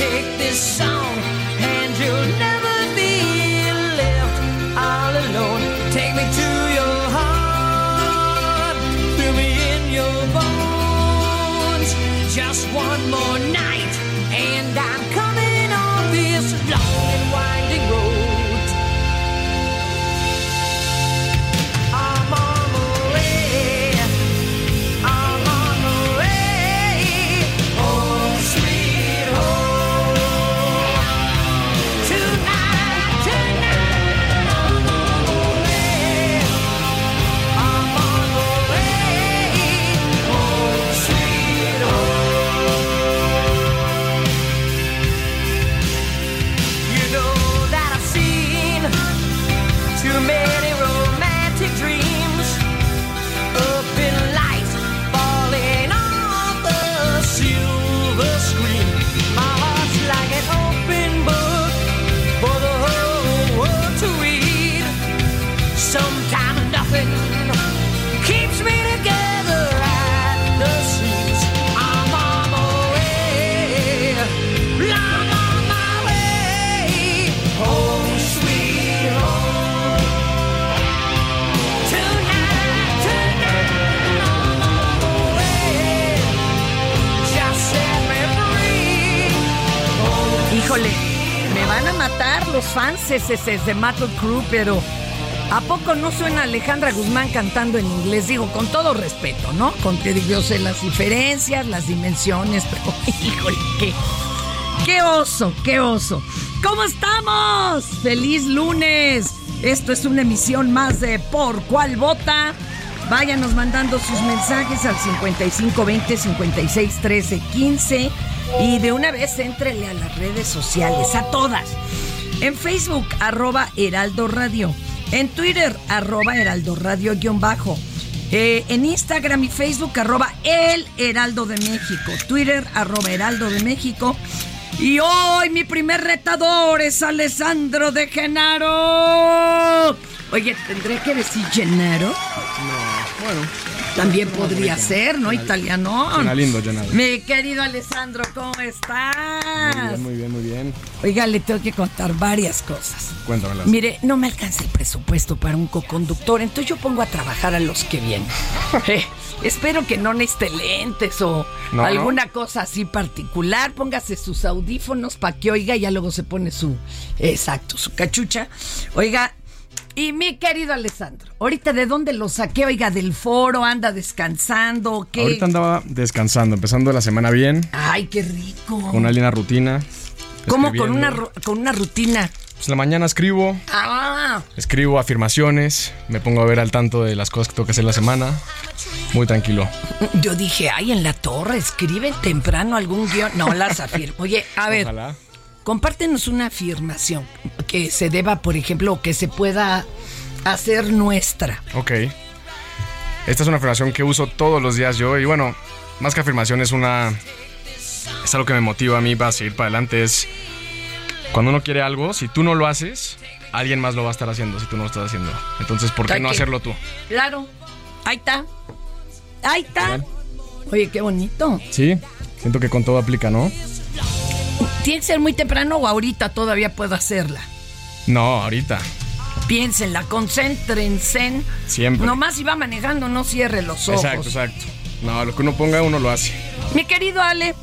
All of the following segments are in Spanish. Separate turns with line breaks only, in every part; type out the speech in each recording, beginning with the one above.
Take this song, and you'll never
los fans de Matlock Crew, pero ¿a poco no suena Alejandra Guzmán cantando en inglés? Digo, con todo respeto, ¿no? Con que yo sé las diferencias, las dimensiones, pero híjole, qué, qué oso, qué oso. ¿Cómo estamos? ¡Feliz lunes! Esto es una emisión más de Por Cuál Vota. Váyanos mandando sus mensajes al 5520 56 13 15 y de una vez éntrele a las redes sociales, a todas. En Facebook, arroba Heraldo Radio. En Twitter, arroba Heraldo Radio guion bajo. Eh, en Instagram y Facebook, arroba El Heraldo de México. Twitter, arroba Heraldo de México. Y hoy mi primer retador es Alessandro de Genaro. Oye, ¿tendré que decir Genaro?
No, bueno.
También podría ser, ¿no? Italiano.
Suena lindo, Genaro.
Mi querido Alessandro, ¿cómo estás?
Muy bien, muy bien, muy bien.
Oiga, le tengo que contar varias cosas.
Cuéntamelas.
Mire, no me alcanza el presupuesto para un coconductor, entonces yo pongo a trabajar a los que vienen. Eh, espero que no necesite lentes o
No,
alguna cosa así particular. Póngase sus audífonos para que oiga y ya luego se pone su, exacto, su cachucha. Oiga, y mi querido Alessandro, ahorita de dónde lo saqué, oiga, del foro, anda descansando, ¿qué?
Ahorita andaba descansando, empezando la semana bien,
Ay, qué rico.
con una linda rutina.
¿Cómo con una, con una rutina?
Pues en la mañana escribo,
Ah,
escribo afirmaciones, me pongo a ver al tanto de las cosas que tengo que hacer la semana. Muy tranquilo.
yo dije, ay, en la torre, escriben temprano algún guion. No, las afirmo. Oye, a ver,
Ojalá.
compártenos una afirmación que se deba, por ejemplo, que se pueda hacer nuestra.
Ok. Esta es una afirmación que uso todos los días yo y bueno, más que afirmación es una... Es algo que me motiva a mí para seguir para adelante. Es cuando uno quiere algo, si tú no lo haces, alguien más lo va a estar haciendo si tú no lo estás haciendo. Entonces, ¿por qué no hacerlo tú?
Claro. Ahí está. Ahí está. Oye, qué bonito.
Sí, siento que con todo aplica, ¿no?
¿Tiene que ser muy temprano o ahorita todavía puedo hacerla?
No, ahorita.
Piénsenla, concéntrense.
Siempre.
Nomás si va manejando, no cierre los ojos.
Exacto, exacto. No, lo que uno ponga, uno lo hace.
Mi querido Ale,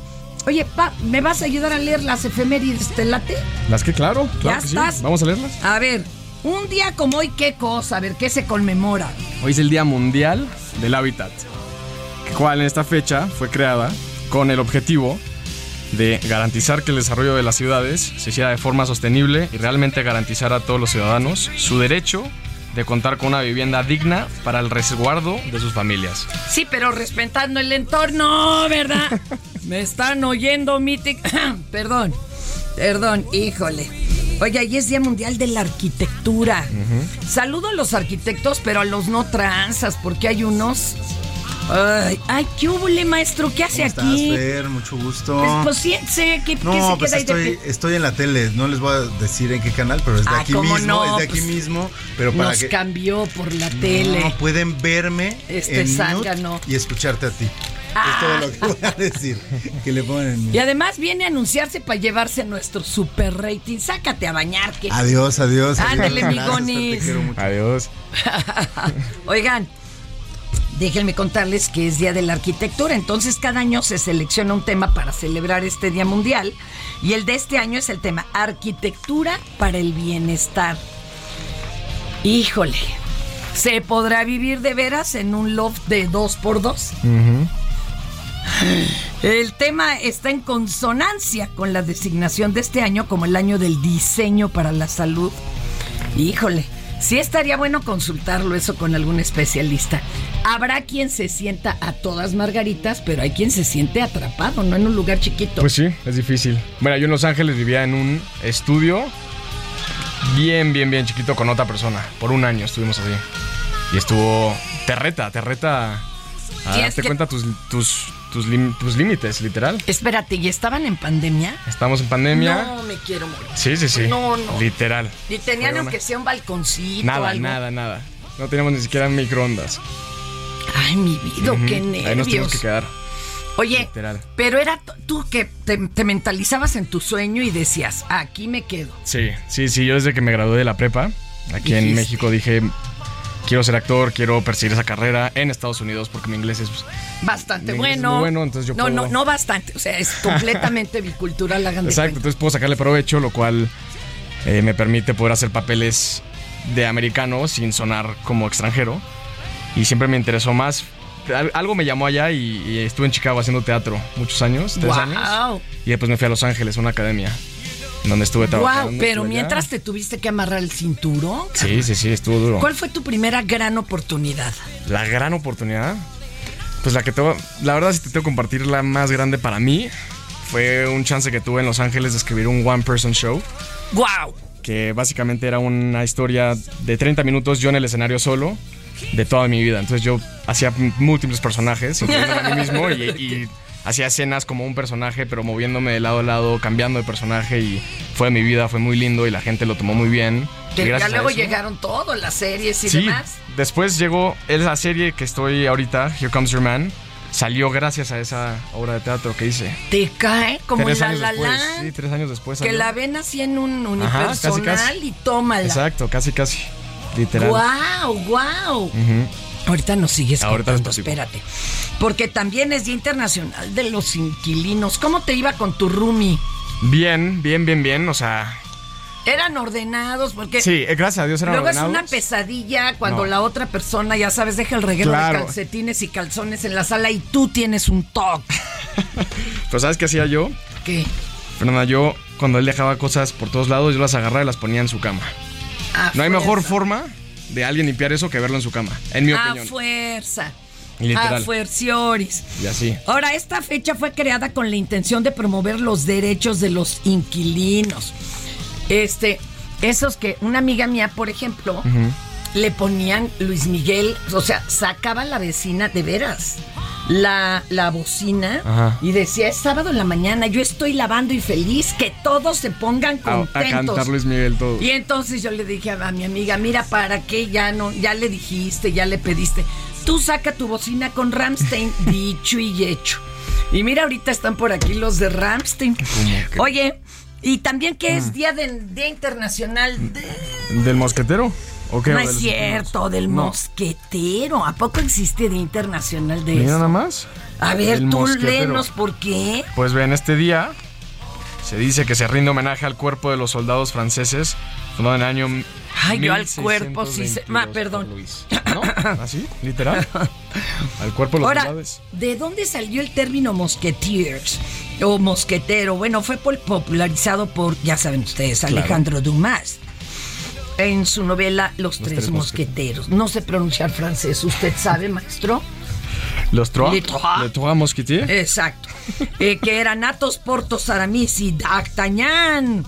oye, pa, ¿me vas a ayudar a leer las efemérides de late?
Las que, claro, claro
Ya
que sí.
estás.
Vamos a leerlas.
A ver, un día como hoy, ¿qué cosa? A ver, ¿qué se conmemora?
Hoy es el Día Mundial del Hábitat, cual en esta fecha fue creada con el objetivo de garantizar que el desarrollo de las ciudades se hiciera de forma sostenible y realmente garantizar a todos los ciudadanos su derecho de contar con una vivienda digna para el resguardo de sus familias.
Sí, pero respetando el entorno, ¿verdad? Me están oyendo, Mític. perdón, perdón, híjole. Oye, ahí es Día Mundial de la Arquitectura. Saludo a los arquitectos, pero a los no transas, porque hay unos. Ay, ay, ¿qué hubo, maestro? ¿Qué hace
¿Cómo estás,
aquí?
Fer? Mucho gusto.
Pues, pues sí, sé que,
no,
se
pues
queda ahí de
estoy,
pie?
estoy en la tele. No les voy a decir en qué canal, pero es de
Ah,
aquí
¿cómo
mismo.
no?
Es de aquí
Pues,
mismo. Pero para
Nos
que
cambió por la tele.
No, pueden verme
Este
en mute y escucharte a ti.
Ah.
Es todo lo que voy a decir. Que le pongan en
Y además viene a anunciarse para llevarse nuestro super rating. Sácate a bañar, que.
Adiós, adiós.
Ándale, mi
Gracias, Fer,
Gonis.
Te quiero mucho.
Adiós.
Oigan, déjenme contarles que es Día de la Arquitectura, entonces cada año se selecciona un tema para celebrar este Día Mundial y el de este año es el tema Arquitectura para el Bienestar. Híjole, ¿se podrá vivir de veras en un loft de 2x2? El tema está en consonancia con la designación de este año como el año del diseño para la salud. Híjole, sí estaría bueno consultarlo eso con algún especialista. Habrá quien se sienta a todas margaritas, pero hay quien se siente atrapado, no en un lugar chiquito.
Pues sí, es difícil. Bueno, yo en Los Ángeles vivía en un estudio bien, bien, bien chiquito con otra persona. Por un año estuvimos así. Y estuvo. Te reta, te reta a
Sí, es
darte
que-
cuenta tus, tus, tus, lim- tus límites, literal.
Espérate, ¿y estaban en pandemia?
Estamos en pandemia.
No, me quiero morir.
Sí, sí, sí.
No, no.
Literal.
Y tenían
una-
aunque sea un balconcito
Nada,
algo.
nada, nada. No teníamos ni siquiera microondas.
Ay, mi vida, qué
Ahí nos
nervios.
que quedar.
Oye,
Literal.
pero era tú que te, te mentalizabas en tu sueño y decías, aquí me quedo.
Sí, sí, sí. Yo desde que me gradué de la prepa, aquí en. México, dije: Quiero ser actor, quiero perseguir esa carrera en Estados Unidos porque mi inglés es
Bastante
es
bueno.
muy bueno, entonces yo
no, no,
puedo-
no bastante. O sea, es completamente bicultural, de
Exacto, entonces puedo sacarle provecho, lo cual eh, me permite poder hacer papeles de americano sin sonar como extranjero. Y siempre me interesó más. Al- Algo me llamó allá y, y estuve en Chicago haciendo teatro muchos años, tres años. Y después me fui a Los Ángeles, a una academia, donde estuve trabajando.
Wow, pero
allá.
mientras te tuviste que amarrar el cinturón.
Sí, sí, sí, estuvo duro.
¿Cuál fue tu primera gran oportunidad?
La gran oportunidad. Pues la que tengo. La verdad, si te tengo que compartir la más grande para mí, fue un chance que tuve en Los Ángeles de escribir un one person show.
¡Wow!
que básicamente era una historia de 30 minutos yo en el escenario solo de toda mi vida. Entonces yo hacía múltiples personajes, incluyéndome a mí mismo, y, y hacía escenas como un personaje, pero moviéndome de lado a lado, cambiando de personaje, y fue mi vida, fue muy lindo y la gente lo tomó muy bien.
Que ya luego llegaron todos, las series y
Sí,
demás.
después llegó esa serie que estoy ahorita, Here Comes Your Man, salió gracias a esa obra de teatro que hice.
Te cae como
tres
en La La
después,
Land,
sí, tres años después.
que
salió.
la ven así en un
Ajá, casi,
unipersonal
casi.
y tómala.
Exacto, casi, casi. Literal.
¡Wow! ¡Wow! Ahorita nos sigues
Ahorita
contando, espérate. Porque también es Día Internacional de los Inquilinos. ¿Cómo te iba con tu roomie?
Bien, bien, bien, bien. O sea,
Eran ordenados porque
sí, eh, gracias a Dios eran
luego es una pesadilla cuando
No.
la otra persona, ya sabes, deja el reguero
Claro.
de calcetines y calzones en la sala y tú tienes un toque.
Pero ¿sabes qué hacía yo?
¿Qué?
Fernanda, yo cuando él dejaba cosas por todos lados, yo las agarraba y las ponía en su cama.
A
No hay mejor forma de alguien limpiar eso que verlo en su cama, en mi
A
opinión.
fuerza.
Literal.
A fuercioris.
Y así.
Ahora, esta fecha fue creada con la intención de promover los derechos de los inquilinos. Este, esos que una amiga mía, por ejemplo, le ponían Luis Miguel, o sea, sacaba la vecina de veras. La, la bocina
Ajá.
y decía, es sábado en la mañana, yo estoy lavando y feliz, que todos se pongan
A, a
contentos.
cantar Luis Miguel todo.
Y entonces yo le dije a, a mi amiga, mira, ¿para qué ya no? Ya le dijiste, ya le pediste. Tú saca tu bocina con Ramstein, dicho y hecho. Y mira, ahorita están por aquí los de Ramstein. Oye, y también que es Día, de, Día Internacional de...
¿Del mosquetero? ¿O qué?
No
¿O
es cierto, del
No.
mosquetero. ¿A poco existe Día Internacional de
Mira
eso?
nada más.
A ver,
El
tú léenos por qué.
Pues ven, este día se dice que se rinde homenaje al cuerpo de los soldados franceses fundado en el año
Ay, yo al cuerpo sí se-
1622
ma, perdón.
Luis. ¿No? ¿Así? ¿Literal? Al cuerpo de los
Ahora,
soldados.
¿de dónde salió el término mosqueteers? O mosquetero. Bueno, fue popularizado por, ya saben ustedes, Alejandro Dumas. En su novela Los, Tres,
Tres
Mosqueteros. No sé pronunciar francés. ¿Usted sabe, maestro?
Los Trois.
Les Trois.
Les Trois Mosquetiers.
Exacto. Eh, que eran Athos, Portos, Aramis y D'Artagnan.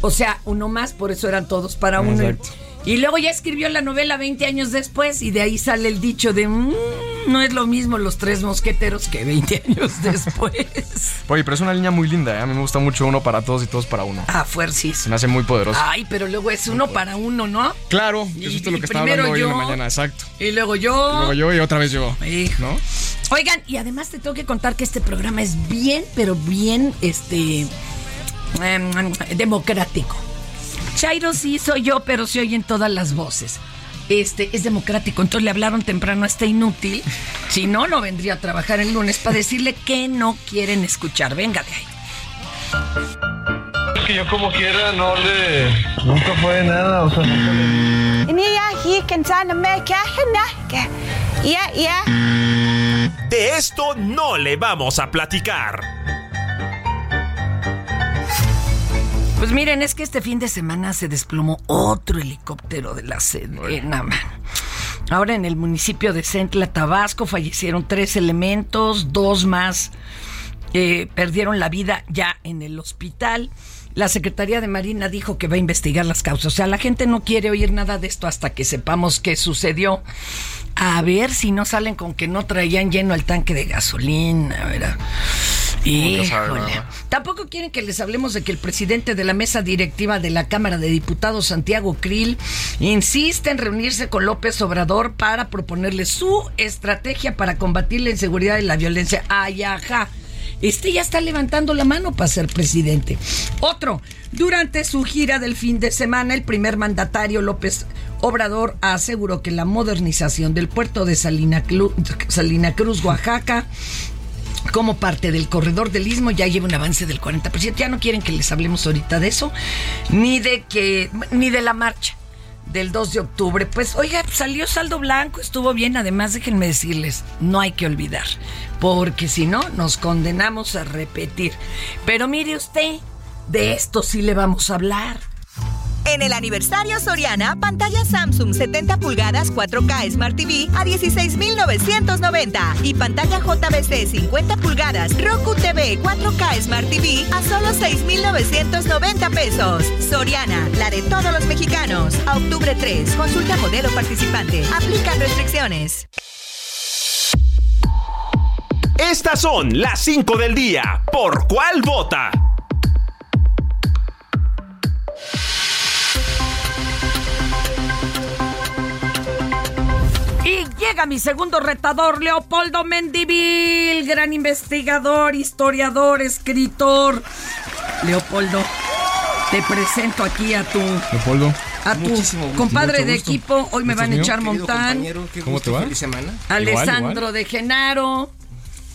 O sea, uno más, por eso eran todos para uno.
Exacto.
Y luego ya escribió la novela 20 años después y de ahí sale el dicho de "Mm, no es lo mismo los tres mosqueteros que 20 años después.
Oye, pero es una línea muy linda, ¿eh? A mí me gusta mucho uno para todos y todos para uno.
Ah,
Se
fuercis.
me hace muy poderoso.
Ay, pero luego es uno para uno, ¿no?
Claro,
Y-
es justo lo
y
que estaba hablando hoy en la mañana, exacto.
Y luego yo.
Luego yo y otra vez yo.
Hijo.
¿No?
Oigan, y además te tengo que contar que este programa es bien, pero bien, este, em, democrático. Chairo sí soy yo, pero se oyen todas las voces. Este es democrático, entonces le hablaron temprano a este inútil. Si no, no vendría a trabajar el lunes para decirle que no quieren escuchar. Venga de ahí.
Es que yo como quiera no le... Nunca fue nada, o sea, nunca le...
De esto no le vamos a platicar.
Pues miren, es que este fin de semana se desplomó otro helicóptero de la Sedena. man. Ahora en el municipio de Centla, Tabasco, fallecieron tres elementos, dos más eh, perdieron la vida ya en el hospital. La Secretaría de Marina dijo que va a investigar las causas. O sea, la gente no quiere oír nada de esto hasta que sepamos qué sucedió. A ver si no salen con que no traían lleno el tanque de gasolina, ¿verdad? Tampoco quieren que les hablemos de que el presidente de la mesa directiva de la Cámara de Diputados, Santiago Krill, insiste en reunirse con López Obrador para proponerle su estrategia para combatir la inseguridad y la violencia. Ay, ajá. Este ya está levantando la mano para ser presidente. Otro, durante su gira del fin de semana, el primer mandatario López Obrador aseguró que la modernización del puerto de Salina, Clu- Salina Cruz, Oaxaca, como parte del corredor del istmo ya lleva un avance del 40%. Ya no quieren que les hablemos ahorita de eso, ni de que ni de la marcha del 2 de octubre. Pues oiga, salió saldo blanco, estuvo bien. Además, déjenme decirles, no hay que olvidar, porque si no nos condenamos a repetir. Pero mire usted, de esto sí le vamos a hablar.
En el aniversario Soriana, pantalla Samsung 70 pulgadas 4K Smart TV a 16,990 y pantalla JBC 50 pulgadas Roku TV 4K Smart TV a solo 6,990 pesos. Soriana, la de todos los mexicanos. A octubre 3, consulta modelo participante. Aplican restricciones.
Estas son las 5 del día. ¿Por cuál vota?
Llega mi segundo retador, Leopoldo Mendivil, gran investigador, historiador, escritor. Leopoldo, te presento aquí a tu,
Leopoldo,
a tu
Muchísimo
compadre de equipo. Hoy me
¿Gusto
van a echar montán.
¿Cómo te va?
Feliz semana.
Alessandro
Igual, igual.
de Genaro.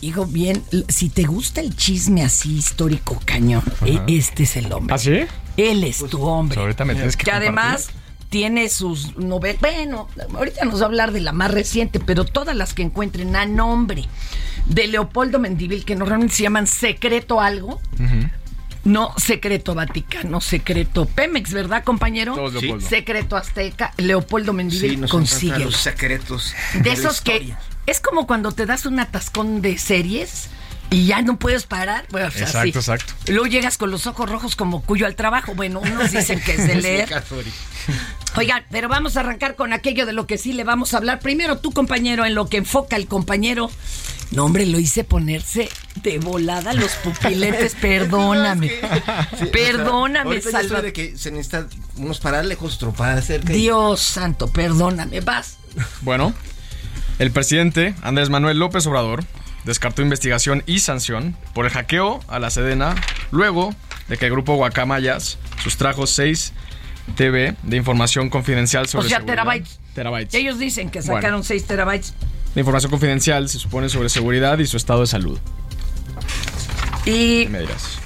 Hijo, bien, si te gusta el chisme así histórico cañón, e- este es el hombre.
¿Ah, sí?
Él es tu hombre.
Pues ahorita me tienes que
que además. Tiene sus novelas. Bueno, ahorita nos va a hablar de la más reciente, pero todas las que encuentren a nombre de Leopoldo Mendivil, que normalmente se llaman Secreto Algo. No, Secreto Vaticano, Secreto Pemex, ¿verdad, compañero?
Todos Leopoldo.
Secreto Azteca, Leopoldo Mendivil
Sí,
consigue.
los secretos.
De
la
esos que es como cuando te das un atascón de series y ya no puedes parar. Bueno, o sea,
Exacto,
sí.
exacto.
Luego llegas con los ojos rojos como cuyo al trabajo. Bueno, unos dicen que es de leer. Oigan, pero vamos a arrancar con aquello de lo que sí le vamos a hablar. Primero tú, compañero, en lo que enfoca el compañero. No, hombre, lo hice ponerse de volada los pupiletes. Perdóname. Perdóname,
Ahorita ya estoy
Salvador.
de que se necesita unos paralejos, otro para cerca.
Dios santo, perdóname. Vas.
Bueno, el presidente Andrés Manuel López Obrador descartó investigación y sanción por el hackeo a la Sedena luego de que el grupo Guacamayas sustrajo 6 TV de información confidencial
O
sobre
sea,
seguridad.
terabytes.
Terabytes.
Ellos dicen que
Bueno.
sacaron 6 terabytes.
De información confidencial se supone sobre seguridad y su estado de salud.
Y.
Me dirás.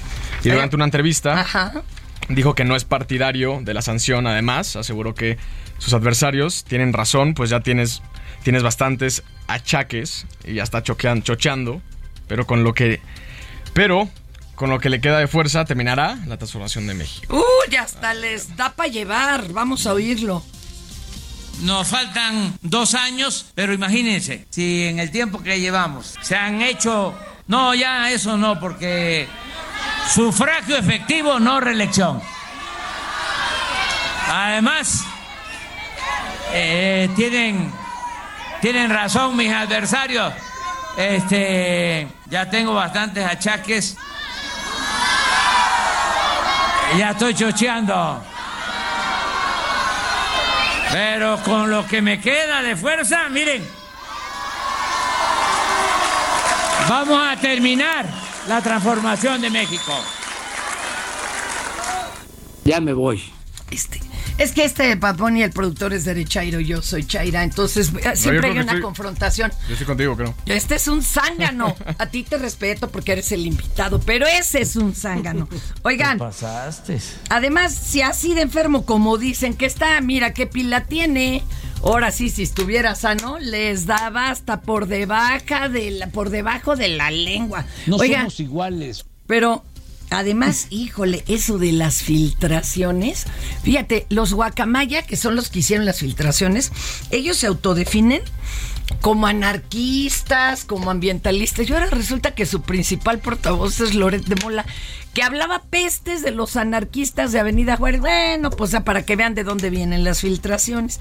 Y durante una entrevista
Ajá.
dijo que no es partidario de la sanción. Además, aseguró que sus adversarios tienen razón, pues ya tienes, tienes bastantes achaques y ya está choquean- chocheando. Pero con lo que. Pero con lo que le queda de fuerza terminará la transformación de México.
Uh, ya hasta les da para llevar. Vamos a oírlo.
Nos faltan dos años, pero imagínense, si en el tiempo que llevamos se han hecho... No, ya eso no, porque sufragio efectivo, no reelección. Además, eh, tienen, tienen razón mis adversarios. Este, ya tengo bastantes achaques. Ya estoy chocheando. Pero con lo que me queda de fuerza, miren, vamos a terminar la transformación de México. Ya me voy.
Este, es que este Papón y el productor es derechairo, yo soy chaira, entonces
yo
siempre hay una
estoy-
confrontación.
Yo estoy contigo, creo.
Este es un zángano. A ti te respeto porque eres el invitado, pero ese es un zángano. Oigan,
pasaste.
además, si así de enfermo como dicen que está, mira qué pila tiene. Ahora sí, si estuviera sano, les daba hasta por debajo de la, por debajo de la lengua.
No
Oigan,
somos iguales.
pero además, híjole, eso de las filtraciones. Fíjate, los guacamaya, que son los que hicieron las filtraciones, ellos se autodefinen como anarquistas, como ambientalistas. Y ahora resulta que su principal portavoz es Loret de Mola, que hablaba pestes de los anarquistas de Avenida Juárez. Bueno, pues para que vean de dónde vienen las filtraciones.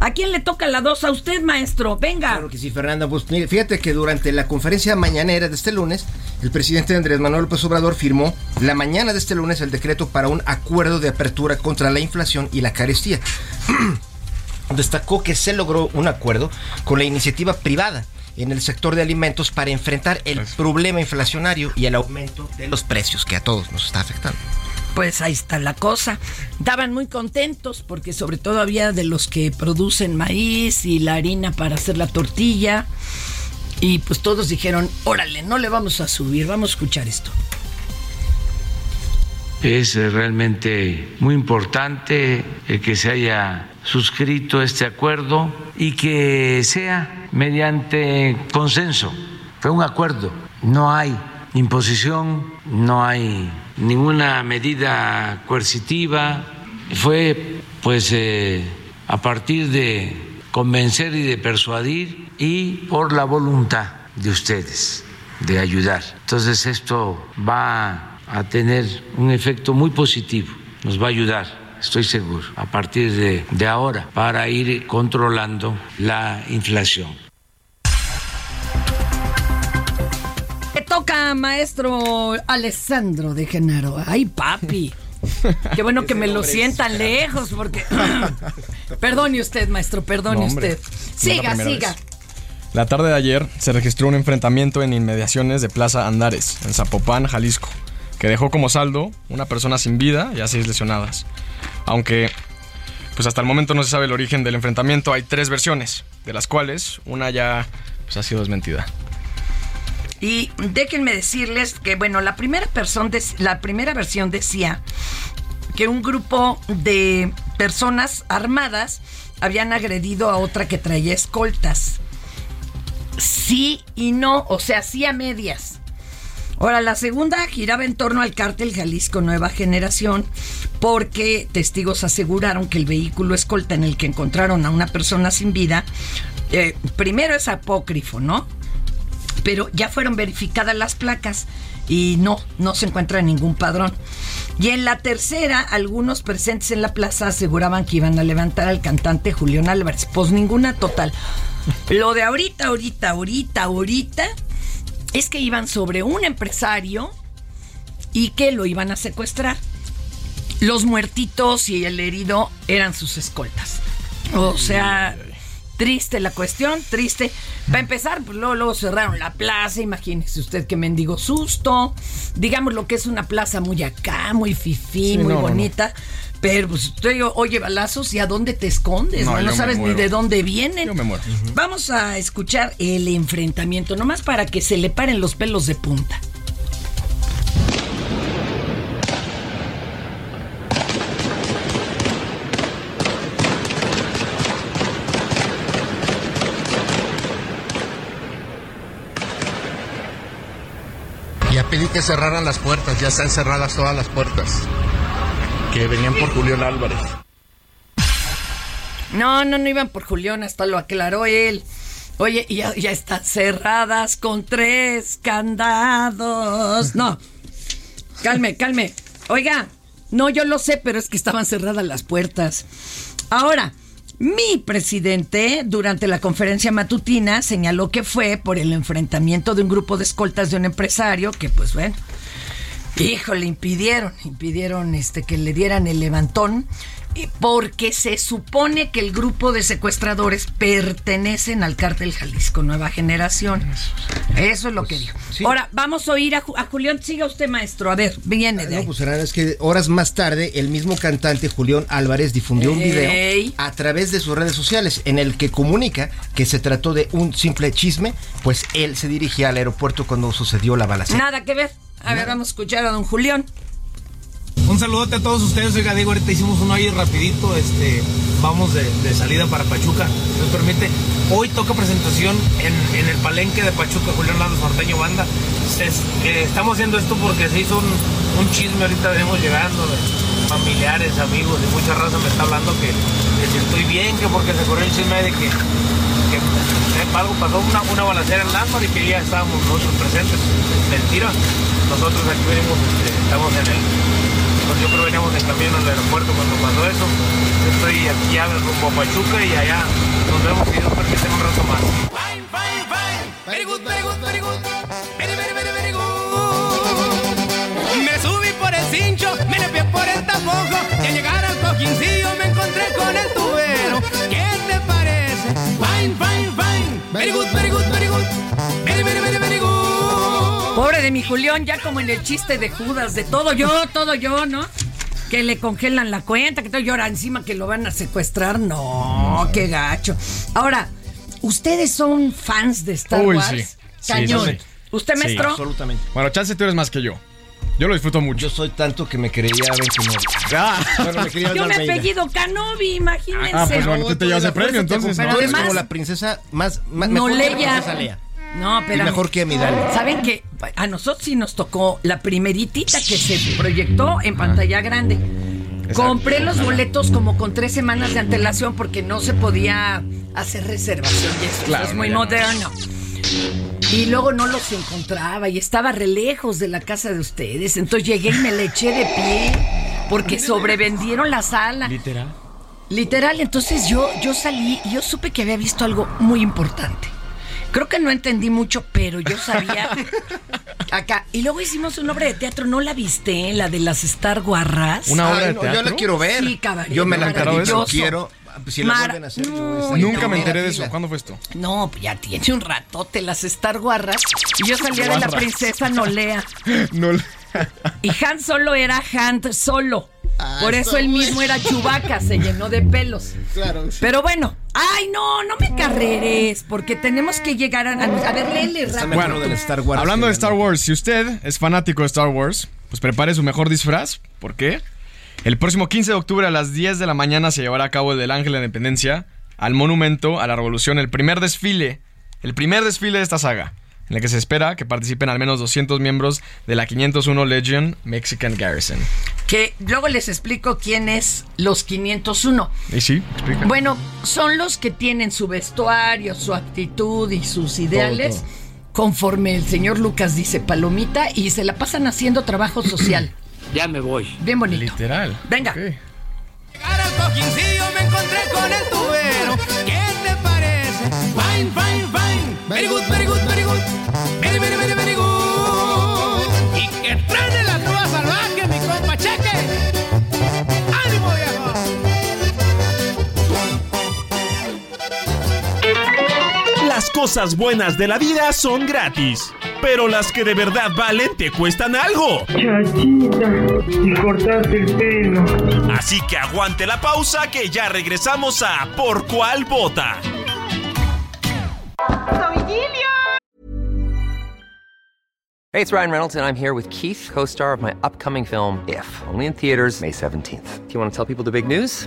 ¿A quién le toca la dos? A usted, maestro. Venga.
Claro que sí, Fernanda. Pues, fíjate que durante la conferencia mañanera de este lunes, el presidente Andrés Manuel López Obrador firmó la mañana de este lunes el decreto para un acuerdo de apertura contra la inflación y la carestía. Destacó que se logró un acuerdo con la iniciativa privada en el sector de alimentos para enfrentar el problema inflacionario y el aumento de los precios que a todos nos está afectando.
Pues ahí está la cosa. Estaban muy contentos porque sobre todo había de los que producen maíz y la harina para hacer la tortilla. Y pues todos dijeron, órale, no le vamos a subir, vamos a escuchar esto.
Es eh, realmente muy importante el que se haya suscrito este acuerdo y que sea mediante consenso. Fue un acuerdo, no hay imposición, no hay ninguna medida coercitiva. Fue pues eh, a partir de convencer y de persuadir y por la voluntad de ustedes de ayudar. Entonces esto va a tener un efecto muy positivo, nos va a ayudar, estoy seguro, a partir de, de ahora para ir controlando la inflación.
Te toca, maestro Alessandro de Genaro. Ay, papi. Qué bueno que me lo sientan lejos porque... perdone usted, maestro, perdone
No,
usted. Siga, siga.
vez. La tarde de ayer se registró un enfrentamiento en inmediaciones de Plaza Andares, en Zapopan, Jalisco, que dejó como saldo una persona sin vida y a seis lesionadas. Aunque, pues hasta el momento no se sabe el origen del enfrentamiento, hay tres versiones, de las cuales una ya pues, ha sido desmentida.
Y déjenme decirles que, bueno, la primera, persona la primera versión decía que un grupo de personas armadas habían agredido a otra que traía escoltas. Sí y no, o sea, sí a medias. Ahora, la segunda giraba en torno al cártel Jalisco Nueva Generación, porque testigos aseguraron que el vehículo escolta en el que encontraron a una persona sin vida, eh, primero es apócrifo, ¿no? pero ya fueron verificadas las placas y no, no se encuentra ningún padrón. Y en la tercera, algunos presentes en la plaza aseguraban que iban a levantar al cantante Julián Álvarez. Pues ninguna total. Lo de ahorita, ahorita, ahorita, ahorita, es que iban sobre un empresario y que lo iban a secuestrar. Los muertitos y el herido eran sus escoltas. O sea, triste la cuestión, triste. Para empezar, pues luego, luego cerraron la plaza, imagínese usted qué mendigo susto. Digamos lo que es una plaza muy acá, muy fifí,
Sí,
muy
no, no,
bonita. Pero pues usted oye balazos y a dónde te escondes,
No,
sabes ni de dónde vienen.
Yo me muero.
Vamos a escuchar el enfrentamiento, nomás para que se le paren los pelos de punta.
Que cerraran las puertas, ya están cerradas todas las puertas. Que venían por Julián Álvarez.
No, no, no iban por Julián, hasta lo aclaró él. Oye, ya, ya están cerradas con tres candados. No, calme, calme. Oiga, no, yo lo sé, pero es que estaban cerradas las puertas. Ahora, mi presidente, durante la conferencia matutina, señaló que fue por el enfrentamiento de un grupo de escoltas de un empresario que, pues bueno, Híjole, impidieron, impidieron este que le dieran el levantón y porque se supone que el grupo de secuestradores pertenecen al cártel Jalisco Nueva Generación. Eso es lo que dijo. Ahora, vamos a oír a, Ju- a Julián. Siga usted, maestro. A ver, viene de
No,
ahí.
pues es que horas más tarde el mismo cantante Julián Álvarez difundió un
Ey.
video a través de sus redes sociales en el que comunica que se trató de un simple chisme, pues él se dirigía al aeropuerto cuando sucedió la balacera.
Nada que ver. A ver, vamos a escuchar a don Julián.
Un saludote a todos ustedes, oiga Diego, ahorita hicimos uno ahí rapidito, este, vamos de, de salida para Pachuca, si me permite. Hoy toca presentación en, en el palenque de Pachuca, Julián Lando Norteño Banda. Eh, estamos haciendo esto porque se hizo un, un chisme, ahorita venimos llegando, de familiares, amigos, y mucha raza me está hablando que, que si estoy bien, que porque se corrió el chisme de que, que eh, algo pasó, una, una balacera en Lázaro y que ya estábamos nosotros presentes. Mentira, nosotros aquí venimos, este, estamos en el pues yo creo veníamos en camino al aeropuerto cuando pasó eso. Estoy aquí ya rumbo a Pachuca y allá nos vemos y Dios permite un rato más.
Me subí por el cincho, me limpié por el tapojo. Y al llegar al cojincillo me encontré con el tubero. Very good, very good, very good. Very, very, very, very good.
Pobre de mi Julián, ya como en el chiste de Judas, de todo yo, todo yo, ¿no? Que le congelan la cuenta, que todo llora encima que lo van a secuestrar. No, qué gacho. Ahora, ¿ustedes son fans de Star
Uy,
Wars?
sí. Sí,
Cañón.
sí, sí.
¿Usted,
Sí,
maestro?
Absolutamente.
Bueno, chance tú eres más que yo. Yo lo disfruto mucho.
Yo soy tanto que me creía Ben Kenobi. Bueno, me creía
Yo me
Vader.
apellido Canobi, imagínense.
Ah, pues bueno, tú te llevas el premio entonces. ¿no?
Eres
Además-
como la princesa más, más
No
mejor que la
Leia.
princesa Leia.
No, pero.
Y mejor que Amidala.
¿Saben que A nosotros sí nos tocó la primeritita que se proyectó en pantalla grande. Compré los boletos como con tres semanas de antelación porque no se podía hacer reservación y eso,
Claro,
es muy
ya no.
moderno. Y luego no los encontraba y estaba re lejos de la casa de ustedes. Entonces llegué y me le eché de pie porque sobrevendieron la sala.
Literal.
Literal, entonces yo, yo salí y yo supe que había visto algo muy importante. Creo que no entendí mucho, pero yo sabía acá. Y luego hicimos una obra de teatro, ¿no la viste? La de las Star Guarras.
¿Una obra
Ay,
de
no,
teatro?
yo la quiero ver.
Sí, caballero,
Yo me la quiero. Si la
Mar-
vuelven a hacer, yo voy a
No,
Nunca me enteré de eso. ¿Cuándo fue esto?
No, pues ya tiene un ratote las Star Guarras. Y yo salía de la princesa Nolea.
No. le-
Y Han solo era Han solo.
Ah,
Por eso él mismo era Chubaca, se llenó de pelos.
Claro.
Pero bueno, ay no, no me carreres, porque tenemos que llegar a, a ver, léele rápido.
mejor lo del Star Wars.
Hablando de Star Wars, si usted es fanático de Star Wars, pues prepare su mejor disfraz. ¿Por qué? El próximo 15 de octubre a las 10 de la mañana se llevará a cabo el del Ángel de la Independencia al Monumento a la Revolución, el primer desfile, el primer desfile de esta saga, en el que se espera que participen al menos 200 miembros de la 501 Legion Mexican Garrison.
Que luego les explico quién es los 501.
¿Y sí? Explica.
Bueno, son los que tienen su vestuario, su actitud y sus ideales. conforme el señor Lucas dice, palomita, y se la pasan haciendo trabajo social.
Ya me voy.
Bien bonito.
Literal.
Venga.
Al cojincillo me encontré con el tubero. ¿Qué te parece? Fine, fine, fine. Very good, very good, very good. Very, very, very, very good.
Las cosas buenas de la vida son gratis, pero las que de verdad valen te cuestan algo.
Chachita, y cortaste el pelo.
Así que aguante la pausa que ya regresamos a Por cuál vota.
Hey, it's Ryan Reynolds, and I'm here with Keith, co star of my upcoming film, If, only in theaters, May 17th. Do you want to tell people the big news?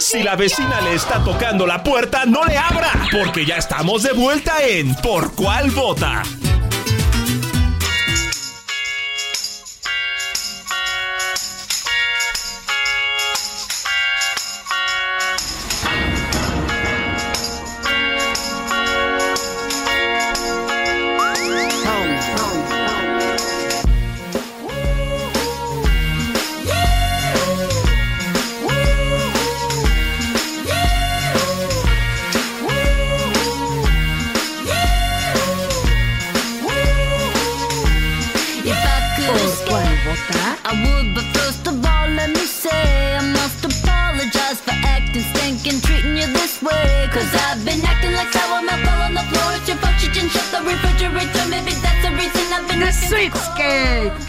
Si la vecina le está tocando la puerta, no le abra, porque ya estamos de vuelta en Por cuál vota.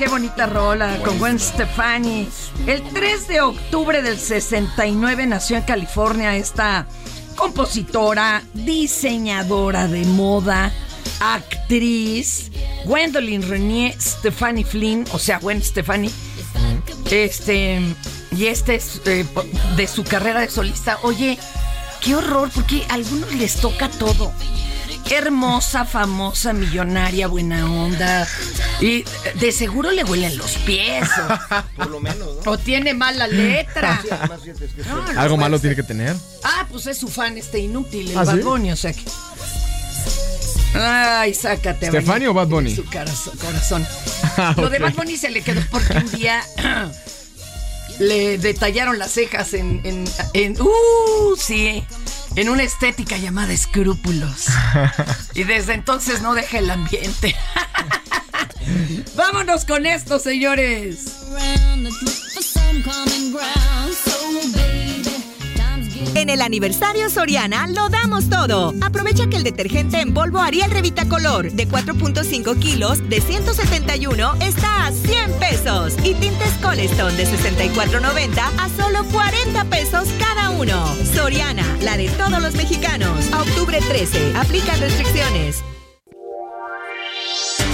Qué bonita rola con Gwen Stefani. El 3 de octubre del 69 nació en California esta compositora, diseñadora de moda, actriz, Gwendolyn Renier Stefani Flynn, o sea, Gwen Stefani. Este, y este es eh, de su carrera de solista. Oye, qué horror, porque a algunos les toca todo. Hermosa, famosa, millonaria, buena onda. Y de seguro le huelen los pies. O,
Por lo menos, ¿no?
o tiene mala letra.
Sí, además, fíjate, es que
No,
Algo malo
ser.
tiene que tener.
Ah, pues es su fan este inútil, el
¿Ah,
Bad
sí?
Bunny, o sea que. Ay, sácate.
¿Stefani o Bad Bunny?
Su corazón. corazón.
Ah,
Lo de. Bad Bunny se le quedó porque un día le detallaron las cejas en, en, en- uh, sí, en una estética llamada escrúpulos. Y desde entonces no deja el ambiente. Vámonos con esto, señores.
En el aniversario Soriana lo damos todo. Aprovecha que el detergente en polvo Ariel Revita Color de 4.5 kilos de 171 está a 100 pesos. Y tintes Colestone de 64.90 a solo 40 pesos cada uno. Soriana, la de todos los mexicanos. A octubre 13. Aplican restricciones.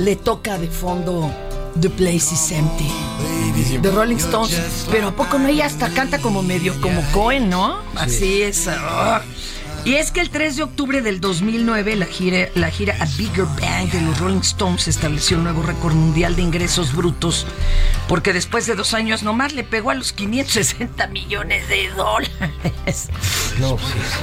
le toca de fondo The Place is Empty de Rolling Stones. Pero ¿a poco no ella hasta canta como medio como Cohen, no? Así es. Y es que el 3 de octubre del 2009 la gira, la gira A Bigger Bang de los Rolling Stones estableció un nuevo récord mundial de ingresos brutos porque después de dos años nomás le pegó a los 560 millones de dólares.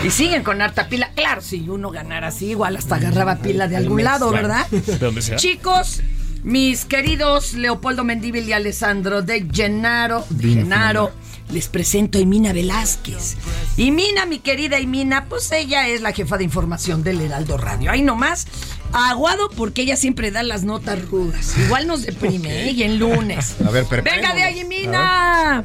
Y siguen con harta pila. Claro, si uno ganara así, igual hasta agarraba pila de algún lado, ¿verdad? Chicos, mis queridos Leopoldo Mendívil y Alessandro de Gennaro, de Genaro, les presento a Imina Velázquez. Imina, mi querida Imina, pues ella es la jefa de información del Heraldo Radio. Ahí nomás, aguado porque ella siempre da las notas rudas. Igual nos deprime, ¿eh? Y en lunes.
A ver,
Venga de ahí, Mina.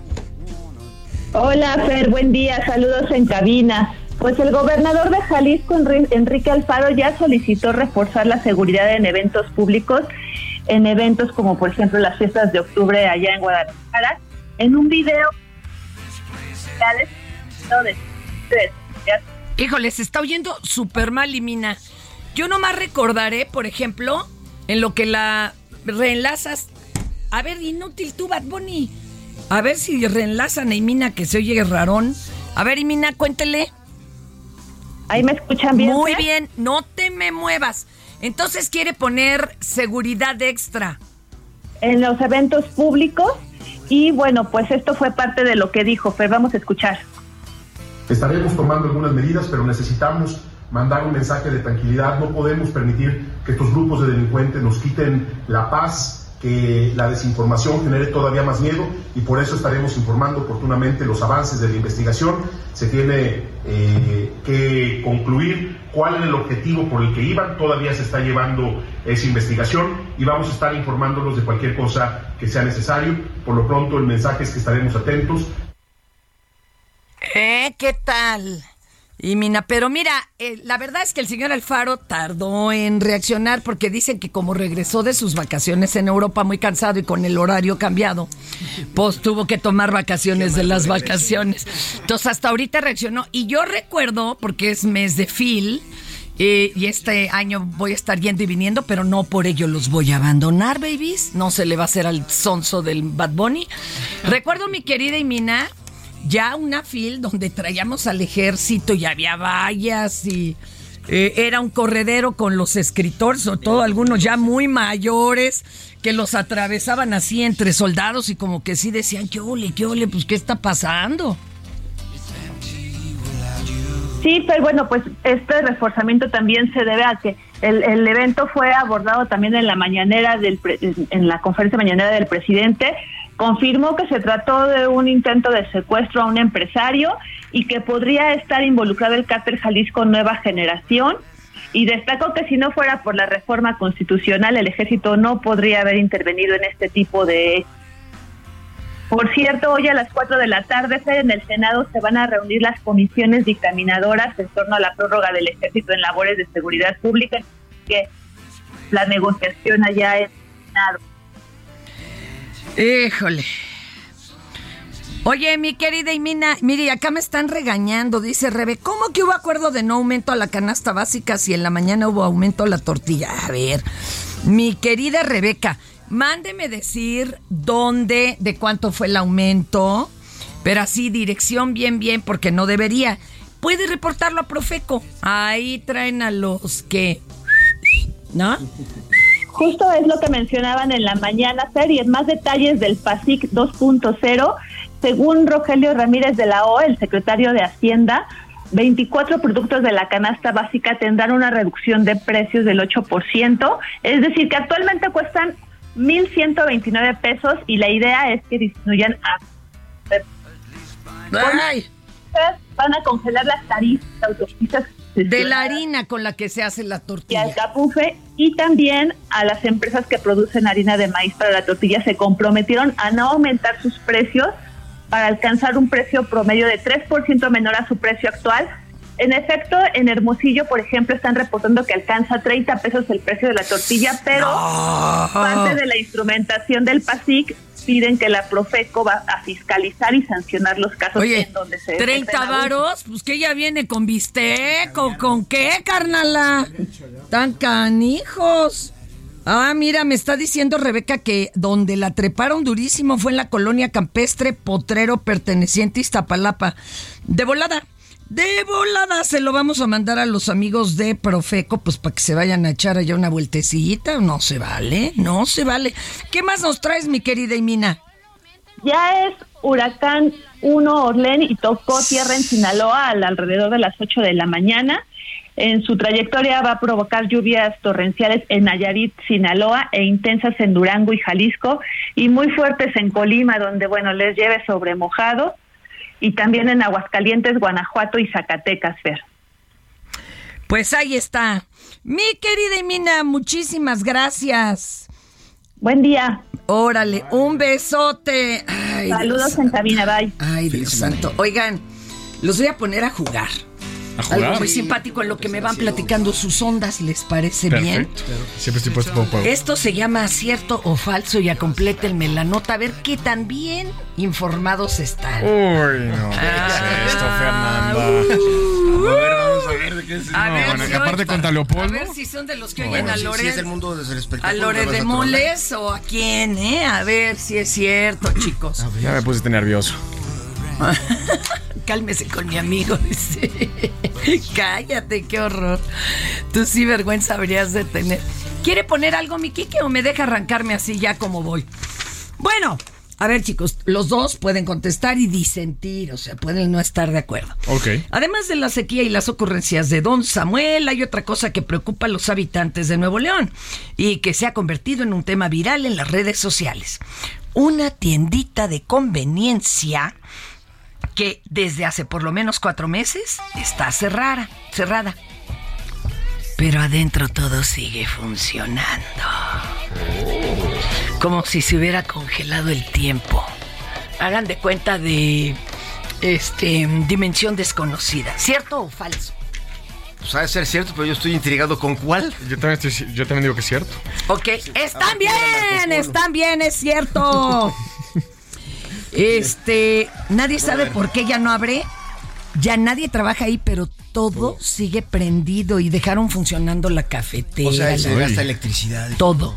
Hola, Fer, buen día, saludos en cabina. Pues el gobernador de Jalisco, Enri- Enrique Alfaro, ya solicitó reforzar la seguridad en eventos públicos, en eventos como por ejemplo las fiestas de octubre allá en Guadalajara. En un video, de- de-
Híjole, se está oyendo súper mal, y Mina. Yo nomás recordaré, por ejemplo, en lo que la reenlazas. A ver, inútil tú, Bad Bunny. A ver si reenlazan a Imina, que se oye rarón. A ver, Imina, cuéntele.
Ahí me escuchan bien.
Muy
Fer?
bien, no te me muevas. Entonces quiere poner seguridad extra.
en los eventos públicos y bueno, pues esto fue parte de lo que dijo Fer, vamos a escuchar.
Estaremos tomando algunas medidas, pero necesitamos mandar un mensaje de tranquilidad. No podemos permitir que estos grupos de delincuentes nos quiten la paz, que la desinformación genere todavía más miedo y por eso estaremos informando oportunamente los avances de la investigación. Se tiene eh, que concluir cuál era el objetivo por el que iban. Todavía se está llevando esa investigación y vamos a estar informándolos de cualquier cosa que sea necesario. Por lo pronto el mensaje es que estaremos atentos.
¿Eh? ¿Qué tal? Y Mina, pero mira, eh, la verdad es que el señor Alfaro tardó en reaccionar porque dicen que como regresó de sus vacaciones en Europa muy cansado y con el horario cambiado, pues tuvo que tomar vacaciones de las vacaciones. Entonces hasta ahorita reaccionó. Y yo recuerdo, porque es mes de Phil, eh, y este año voy a estar yendo y viniendo, pero no por ello los voy a abandonar, babies. No se le va a hacer al sonso del Bad Bunny. Recuerdo mi querida Imina, ya una fil donde traíamos al ejército y había vallas y eh, era un corredero con los escritores, sobre todo algunos ya muy mayores, que los atravesaban así entre soldados y como que sí decían, qué ole, qué ole, pues qué está pasando.
Sí, pero bueno, pues este reforzamiento también se debe a que el, el evento fue abordado también en la mañanera del pre- en la conferencia mañanera del presidente. Confirmó que se trató de un intento de secuestro a un empresario y que podría estar involucrado el cártel Jalisco Nueva Generación. Y destacó que si no fuera por la reforma constitucional, el ejército no podría haber intervenido en este tipo de. Por cierto, hoy a las 4 de la tarde en el Senado se van a reunir las comisiones dictaminadoras en torno a la prórroga del ejército en labores de seguridad pública, que la negociación allá en el Senado.
Híjole. Oye, mi querida Imina, mire, acá me están regañando, dice Rebe, ¿cómo que hubo acuerdo de no aumento a la canasta básica si en la mañana hubo aumento a la tortilla? A ver, mi querida Rebeca, mándeme decir dónde, de cuánto fue el aumento, pero así, dirección bien, bien, porque no debería. Puede reportarlo a Profeco. Ahí traen a los que... ¿No?
Justo es lo que mencionaban en la mañana, en más detalles del PASIC 2.0, según Rogelio Ramírez de la O, el secretario de Hacienda, 24 productos de la canasta básica tendrán una reducción de precios del 8%, es decir, que actualmente cuestan 1.129 pesos y la idea es que disminuyan a... Van a congelar las tarifas de autopistas
De la harina con la que se hace la
y
tortilla.
al capufe y también a las empresas que producen harina de maíz para la tortilla se comprometieron a no aumentar sus precios para alcanzar un precio promedio de 3% menor a su precio actual. En efecto, en Hermosillo, por ejemplo, están reportando que alcanza 30 pesos el precio de la tortilla, pero parte de la instrumentación del PASIC piden que la Profeco va a fiscalizar y sancionar los casos
Oye,
en donde se
30
detecten abusos.
varos, pues que ella viene con bistec o con qué, carnala. Tan canijos. Ah, mira, me está diciendo Rebeca que donde la treparon durísimo fue en la colonia campestre Potrero perteneciente a Iztapalapa. De volada, de volada se lo vamos a mandar a los amigos de Profeco, pues para que se vayan a echar allá una vueltecita. No se vale, no se vale. ¿Qué más nos traes, mi querida Imina?
Ya es huracán 1 Orlén y tocó tierra en Sinaloa al alrededor de las 8 de la mañana. En su trayectoria va a provocar lluvias torrenciales en Nayarit, Sinaloa e intensas en Durango y Jalisco y muy fuertes en Colima, donde, bueno, les lleve sobre mojado y también en Aguascalientes, Guanajuato y Zacatecas, Fer.
Pues ahí está. Mi querida Emina, muchísimas gracias.
Buen día.
Órale, un besote. Ay,
Saludos
Dios
en cabina, bye.
Ay, Dios santo. Oigan, los voy a poner a jugar.
¿A jugar?
Algo muy simpático en lo que me van platicando sus ondas, ¿les parece bien?
Perfecto. Siempre estoy puesto para un.
Esto se llama cierto o falso y complétenme la nota a ver qué tan bien informados están.
Uy, no. ¿qué es esto, Fernanda?
Uh,
A ver, vamos a ver de qué es.
A
No,
ver,
bueno,
si
y aparte
hoy-
contra
A
Leopoldo.
ver si son de los que oyen
Bueno,
a
sí,
Lore.
sí es del mundo del
a
espectáculo.
Lore
me vas
de
a.
Moles o a quién, ¿eh? A ver si es cierto, chicos.
Ya me puse nervioso.
Cálmese con mi amigo, dice. Cállate, qué horror. Tú sí vergüenza habrías de tener. ¿Quiere poner algo, mi Kike, o me deja arrancarme así ya como voy? Bueno, a ver, chicos, los dos pueden contestar y disentir, o sea, pueden no estar de acuerdo.
Ok.
Además de la sequía y las ocurrencias de Don Samuel, hay otra cosa que preocupa a los habitantes de Nuevo León y que se ha convertido en un tema viral en las redes sociales. Una tiendita de conveniencia que desde hace por lo menos cuatro meses está cerrada, cerrada. Pero adentro todo sigue funcionando. Como si se hubiera congelado el tiempo. Hagan de cuenta de este dimensión desconocida. ¿Cierto o falso?
Pues ha de ser cierto, pero yo estoy intrigado con cuál.
Yo también, estoy, yo también digo que es cierto.
Ok, están bien, están bien, es cierto. Este, nadie sabe por qué ya no abre. Ya nadie trabaja ahí, pero todo sigue prendido y dejaron funcionando la cafetera.
O sea, se
la-
gasta electricidad.
todo.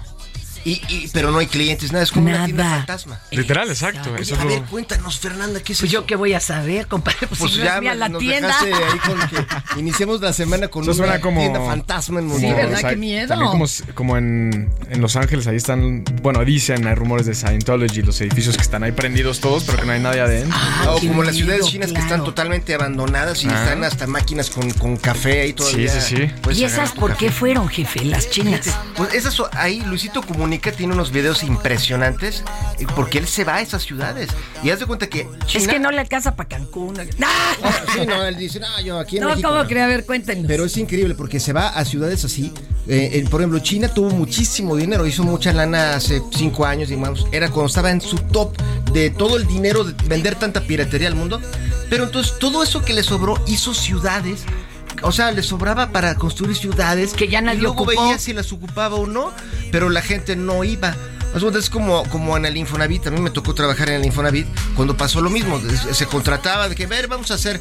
Y, y- pero no hay clientes, nada, es como una tienda
Nada.
fantasma.
Literal, exacto.
Oye,
Eso
a
es
ver,
lo-
cuéntanos, Fernanda, ¿qué es
Pues
eso?
yo qué voy a saber, compadre. Pues,
Pues
si no
ya
es
me-
la
nos
tienda.
dejaste ahí con que iniciemos la semana con
Eso
una
como-
tienda fantasma en
Sí,
Monterrey.
¿verdad?
o sea,
Qué miedo.
También como, como en, en Los Ángeles, ahí están, bueno, dicen, hay rumores de Scientology, los edificios que están ahí prendidos todos, pero que no hay nadie adentro.
o
qué
como las ciudades chinas que
claro.
están totalmente abandonadas y
Ah.
están hasta máquinas con, con café ahí todavía.
Sí, sí, sí.
Puedes
¿Y esas por
café.
qué fueron, jefe? Las chinas.
Pues esas ahí Luisito Comunica tiene unos videos impresionantes eh, porque él se va a esas ciudades. Y haz de cuenta que China...
Es que no le alcanza para Cancún. ¡Ah!
Ah, sí, no, él dice, no, yo aquí en
No,
México.
¿cómo
no".
cree? A ver, cuéntenos.
Pero es increíble porque se va a ciudades así. Eh, eh, por ejemplo, China tuvo muchísimo dinero, hizo mucha lana hace cinco años, digamos. Era cuando estaba en su top de todo el dinero de vender tanta piratería al mundo. Pero entonces todo eso que le sobró hizo ciudades. O sea, le sobraba para construir ciudades
Que ya nadie
y luego
ocupó.
veía si las ocupaba o no, pero la gente no iba. Es como, como en el Infonavit, a mí me tocó trabajar en el Infonavit cuando pasó lo mismo, se- contrataba de que, a ver, vamos a hacer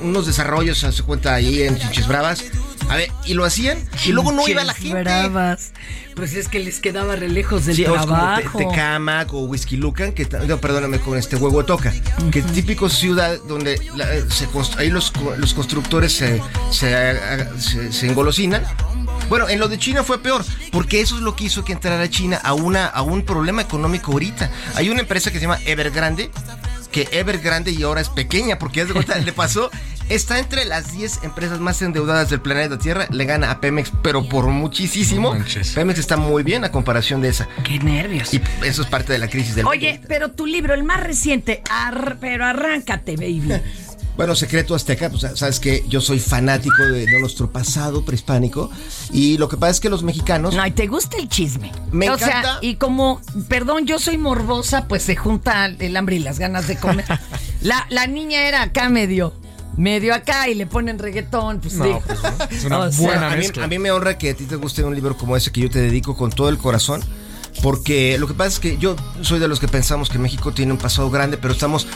unos desarrollos, se cuenta ahí en Chinches Bravas, a ver, y lo hacían, y luego no iba la gente.
bravas. Pues es que les quedaba re lejos del
Sí, como
trabajo.
Te- Tecamac o Whisky Lucan, que no, perdóname, con este huevo toca, que es típico ciudad donde la- eh, se ahí los, los constructores se, se, haga- se- se engolosinan. Bueno, en lo de China fue peor, porque eso es lo que hizo que entrara China a, una, a un problema económico ahorita. Hay una empresa que se llama Evergrande, que Evergrande y ahora es pequeña, porque ya de cuenta, le pasó, está entre las 10 empresas más endeudadas del planeta Tierra, le gana a Pemex, pero por muchísimo.
Manches.
Pemex está muy bien a comparación de esa.
Qué nervios.
Y eso es parte de la crisis del
Oye, pero tu libro, el más reciente, ar- pero arráncate, baby.
Bueno, Secreto Azteca, pues sabes que yo soy fanático de, de nuestro pasado prehispánico y lo que pasa es que los mexicanos...
No, y te gusta el chisme.
Me
o sea, y como, perdón, yo soy morbosa, pues se junta el hambre y las ganas de comer. la, la niña era acá medio, medio acá y le ponen reggaetón, pues
No, pues no, es una
O sea,
buena
a, mí,
mezcla.
a mí me honra que a ti te guste un libro como ese que yo te dedico con todo el corazón. Porque lo que pasa es que yo soy de los que pensamos que México tiene un pasado grande, pero estamos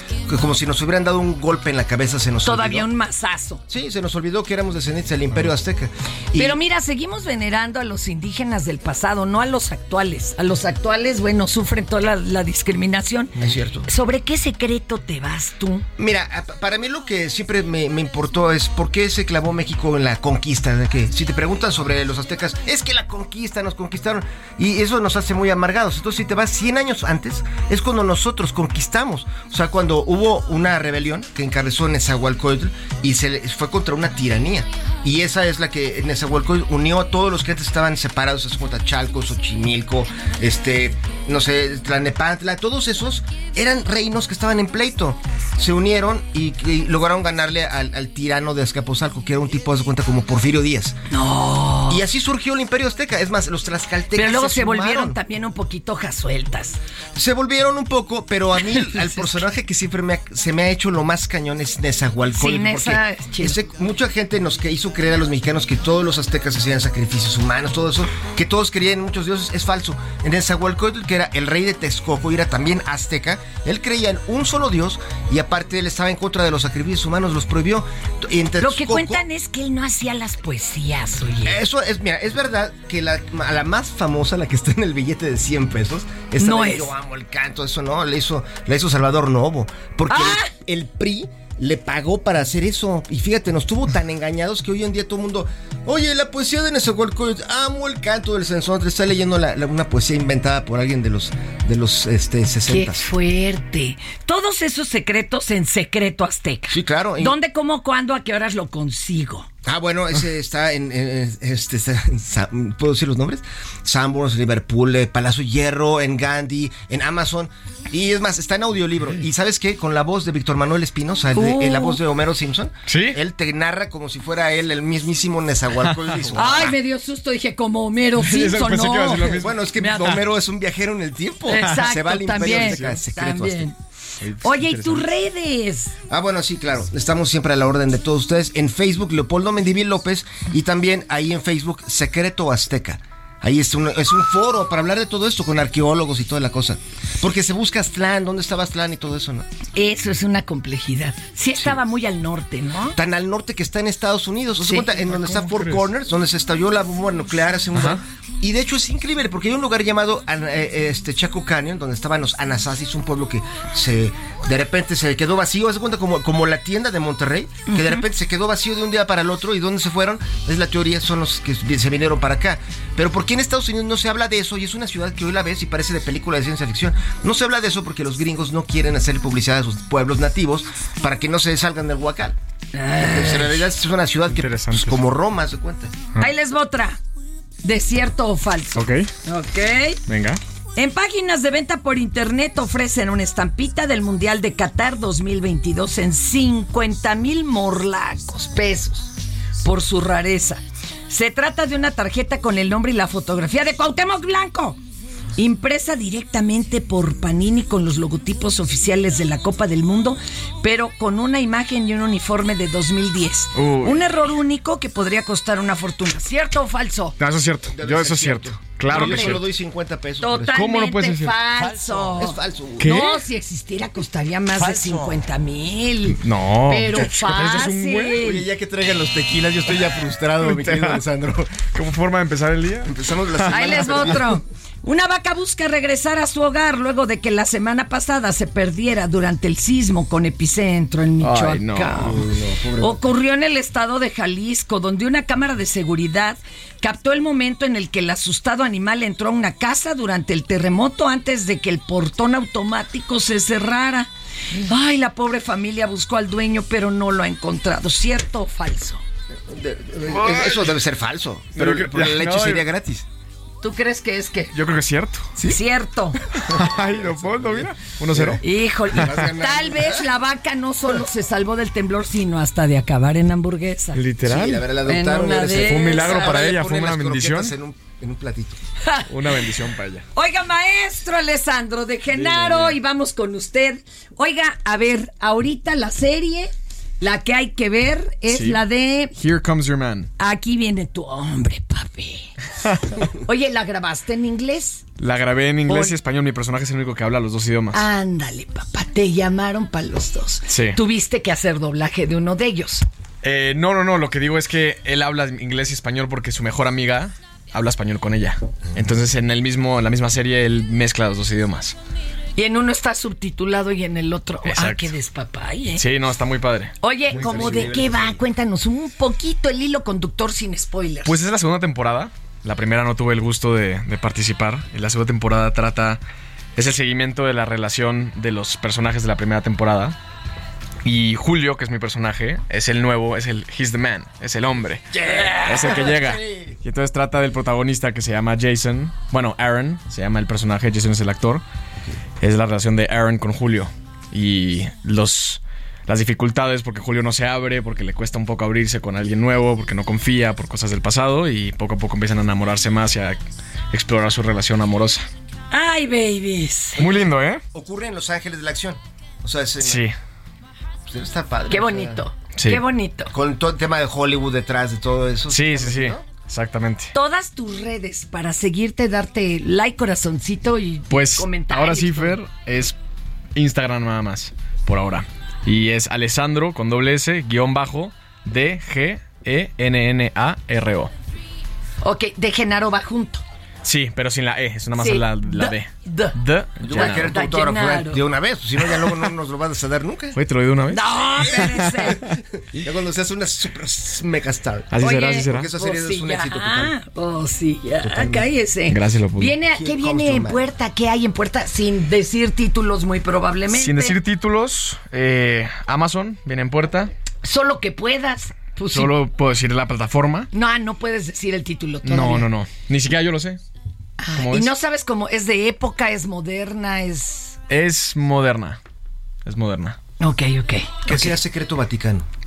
como si nos hubieran dado un golpe en la cabeza, se nos
Todavía
olvidó.
un mazazo.
Sí, se nos olvidó que éramos descendientes del Imperio Azteca. Y-
Pero mira, seguimos venerando a los indígenas del pasado, no a los actuales. A los actuales, bueno, sufren toda la, la discriminación.
Es cierto.
¿Sobre qué secreto te vas tú?
Mira, para mí lo que siempre me, me importó es por qué se clavó México en la conquista. De que si te preguntan sobre los aztecas, es que la conquista nos conquistaron y eso nos hace muy amargados. Entonces, si te vas 100 años antes, es cuando nosotros conquistamos. O sea, cuando hubo una rebelión que encabezó Nezahualcóyotl y se fue contra una tiranía. Y esa es la que Nezahualcóyotl unió a todos los que antes estaban separados, es como Chalco, Xochimilco, este, no sé, Tlanepantla, todos esos eran reinos que estaban en pleito. Se unieron y, y lograron ganarle al, al tirano de Azcapotzalco, que era un tipo, de cuenta, como Porfirio Díaz.
No.
Y así surgió el Imperio Azteca. Es más, los tlaxcaltecas
Pero luego se,
sumaron.
volvieron también un poquito jasueltas.
Se volvieron un poco, pero a mí el personaje que siempre me ha- se me ha hecho lo más cañón es Nezahualcóyotl.
Sí, Neza
ese- mucha gente nos que hizo creer a los mexicanos que todos los aztecas hacían sacrificios humanos, todo eso, que todos creían en muchos dioses, es falso. En Nezahualcóyotl, que era el rey de Texcoco y era también azteca, él creía en un solo dios y aparte él estaba en contra de los sacrificios humanos, los prohibió. En
Lo que
Texcoco-
cuentan es que él no hacía las poesías, oye.
eso es, mira, es verdad que la, la más famosa, la que está en el billete de 100 pesos, esta
No es.
Yo amo el canto, eso no, le hizo, le hizo Salvador Novo. Porque
¡Ah!
el, el PRI le pagó para hacer eso. Y fíjate, nos tuvo tan engañados que hoy en día todo el mundo, oye, la poesía de Nezahualcóyotl, amo el canto del censor, está leyendo la- la- una poesía inventada por alguien de los, de los este,
Qué
60.
fuerte. Todos esos secretos en secreto azteca.
Sí, claro. y-
¿Dónde, cómo, cuándo, a qué horas lo consigo?
Ah, bueno, ese está en, en- este, está en Sa- ¿puedo decir los nombres? Sanborns, Liverpool, eh, Palacio Hierro, en Gandhi, en Amazon. Y es más, está en audiolibro. Y ¿sabes qué? Con la voz de Víctor Manuel Espinosa, el de-
Uh.
eh, la voz de Homero Simpson.
Sí.
Él te narra como si fuera él, el mismísimo Nezahualcóyotl. y su-
Ay, me dio susto. Dije, como Homero Simpson, no.
Bueno, es que Homero es un viajero en el tiempo.
Exacto,
Se va al Imperio
también.
Secreto
también. Oye, ¿y tus redes?
Ah, bueno, sí, claro. Estamos siempre a la orden de todos ustedes. En Facebook, Leopoldo Mendivil López. Y también ahí en Facebook, Secreto Azteca. Ahí es un, es un foro para hablar de todo esto con arqueólogos y toda la cosa. Porque se busca Aztlán, ¿dónde estaba Aztlán y todo eso, no?
Eso es una complejidad. Sí estaba muy al norte, ¿no?
Tan al norte que está en Estados Unidos. ¿Os
Sí.
cuenta? En donde está
¿cómo
Four
crees?
Corners, donde se estalló la bomba nuclear hace un. Y de hecho es increíble porque hay un lugar llamado An- eh, este Chaco Canyon, donde estaban los Anasazis, un pueblo que se de repente se quedó vacío. Haz de cuenta como, como la tienda de Monterrey, que de repente se quedó vacío de un día para el otro. ¿Y dónde se fueron? Es la teoría, son los que se vinieron para acá. Pero ¿por qué en Estados Unidos no se habla de eso? Y es una ciudad que hoy la ves y parece de película de ciencia ficción. No se habla de eso porque los gringos no quieren hacer publicidad a sus pueblos nativos para que no se salgan del huacal. En realidad es una ciudad que, pues, como Roma, se cuenta.
Ahí les va otra. ¿De cierto o falso?
Ok,
Ok.
venga.
En páginas de venta por internet ofrecen una estampita del Mundial de Qatar 2022 en 50 mil morlacos pesos por su rareza. Se trata de una tarjeta con el nombre y la fotografía de Cuauhtémoc Blanco. Impresa directamente por Panini con los logotipos oficiales de la Copa del Mundo, pero con una imagen y un uniforme de 2010.
Uy.
Un error único que podría costar una fortuna. ¿Cierto o falso?
No, eso es cierto.
Debe
Yo, eso es cierto. Claro
Yo
que
solo
sí.
doy 50 pesos.
Totalmente
¿Cómo no puede ser cierto?
falso.
Es falso.
¿Qué?
No, si existiera costaría más de 50 mil.
No.
Pero
Eso es un
fácil.
buen-
Oye, ya que traigan los tequilas, yo estoy ya frustrado, mi querido Alessandro.
Como forma de empezar el día.
Empezamos la semana.
Ahí les va otro. Una vaca busca regresar a su hogar luego de que la semana pasada se perdiera durante el sismo con epicentro en Michoacán.
Ay, no.
Ocurrió en el estado de Jalisco, donde una cámara de seguridad captó el momento en el que el asustado animal entró a una casa durante el terremoto antes de que el portón automático se cerrara. Ay, la pobre familia buscó al dueño, pero no lo ha encontrado. ¿Cierto o falso?
De- de- Eso debe ser falso. Pero la leche
no,
sería gratis.
¿Tú crees que es que?
Yo creo que es cierto.
Cierto.
Ay, no puedo, mira. 1-0.
Híjole, tal vez la vaca no solo se salvó del temblor, sino hasta de acabar en hamburguesa.
Literal.
Sí, la verdad, la
En
adoptaron.
Fue un milagro para ella, fue una bendición.
croquetas En un, en un platito.
Una bendición para ella.
Oiga, maestro Alessandro de Genaro, y vamos con usted. Oiga, a ver, ahorita la serie, la que hay que ver es
Sí.
la de
Here comes your man.
Aquí viene tu hombre, papi. Oye, ¿la grabaste en inglés?
La grabé en inglés y español. Mi personaje es el único que habla los dos idiomas.
Ándale, papá, te llamaron para los dos.
Sí.
Tuviste que hacer doblaje de uno de ellos.
Eh, no, no, no. Lo que digo es que él habla inglés y español porque su mejor amiga habla español con ella. Entonces, en el mismo, en la misma serie, él mezcla los dos idiomas.
Y en uno está subtitulado y en el otro. Ah, qué despapay, ¿eh?
Sí, no, está muy padre.
Oye,
Muy
¿cómo de qué va? Cuéntanos un poquito el hilo conductor sin spoilers.
Pues es la segunda temporada. La primera no tuve el gusto de, de participar. Y la segunda temporada trata. Es el seguimiento de la relación de los personajes de la primera temporada. Y Julio, que es mi personaje, es el nuevo, es el He's the Man, es el hombre. Es el que llega. Y Y entonces trata del protagonista que se llama Jason. Bueno, Aaron, se llama el personaje, Jason es el actor. Es la relación de Aaron con Julio. Y los, las dificultades porque Julio no se abre, porque le cuesta un poco abrirse con alguien nuevo, porque no confía por cosas del pasado. Y poco a poco empiezan a enamorarse más y a explorar su relación amorosa.
Ay, babies.
Muy lindo, ¿eh?
Ocurre en Los Ángeles de la Acción. O sea, es en-
Sí.
pues, está padre.
Qué
o sea,
bonito.
Sí.
Qué bonito.
Con todo el tema de Hollywood detrás de todo eso.
Sí, sí, sí. Exactamente.
Todas tus redes para seguirte, darte like, corazoncito y
Pues
comentarios.
ahora sí, Fer, es Instagram nada más, por ahora. Y es Alessandro con doble S, guion bajo, D, G, E, N, N, A, R, O.
Ok, de Genaro va junto.
Sí, pero sin la E, es nada más
Sí.
la, la
D.
D.
D.
Yo voy a querer tu autógrafo de una vez, si no, ya luego no nos lo vas a dar nunca.
Fue, te lo di de una vez.
No, espérese.
Ya cuando seas una super mega star.
Así será, así será.
Porque eso sería
Oh, sí,
un
ya.
éxito total.
Oh, sí, ya.
Totalmente.
Cállese.
Gracias, Leopoldo.
Viene, ¿Qué viene en puerta? ¿Qué hay en puerta? Sin decir títulos, muy probablemente.
Sin decir títulos, eh, Amazon viene en puerta.
Solo que puedas. Pues sí.
Solo puedo decir la plataforma.
No, no puedes decir el título todavía.
No, no, no. Ni siquiera yo lo sé. ¿Cómo
Y
ves?
no sabes cómo es de época, es moderna, es.
Es moderna. Es moderna.
Ok, ok.
Que sea secreto Vaticano.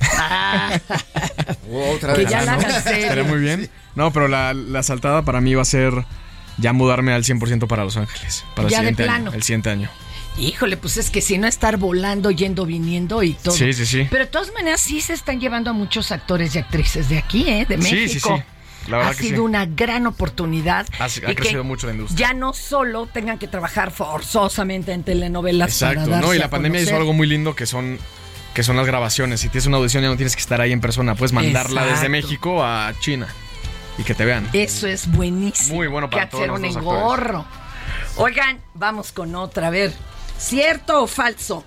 Otra
Que
vez.
ya la
¿no?
Estaría muy bien. No, pero la, la saltada para mí va a ser ya mudarme al 100% para Los Ángeles. Para
Ya
el
de
siguiente
plano.
año. El siguiente año.
Híjole, pues es que si no estar volando, yendo, viniendo y todo.
Sí, sí, sí.
Pero de todas maneras sí se están llevando a muchos actores y actrices de aquí, ¿eh? De
Sí,
México.
sí, sí. La verdad
ha
que
sido
sí.
una gran oportunidad.
Ha- ha
y que
crecido mucho la industria.
Ya no solo tengan que trabajar forzosamente en telenovelas
Exacto,
para
¿no? Y la pandemia hizo algo muy lindo que son que son las grabaciones. Si tienes una audición ya no tienes que estar ahí en persona, puedes mandarla desde. México a China y que te vean.
Eso es buenísimo.
Muy bueno para
que
todos
hacer un engorro. Oigan, vamos con otra. A ver, ¿cierto o falso?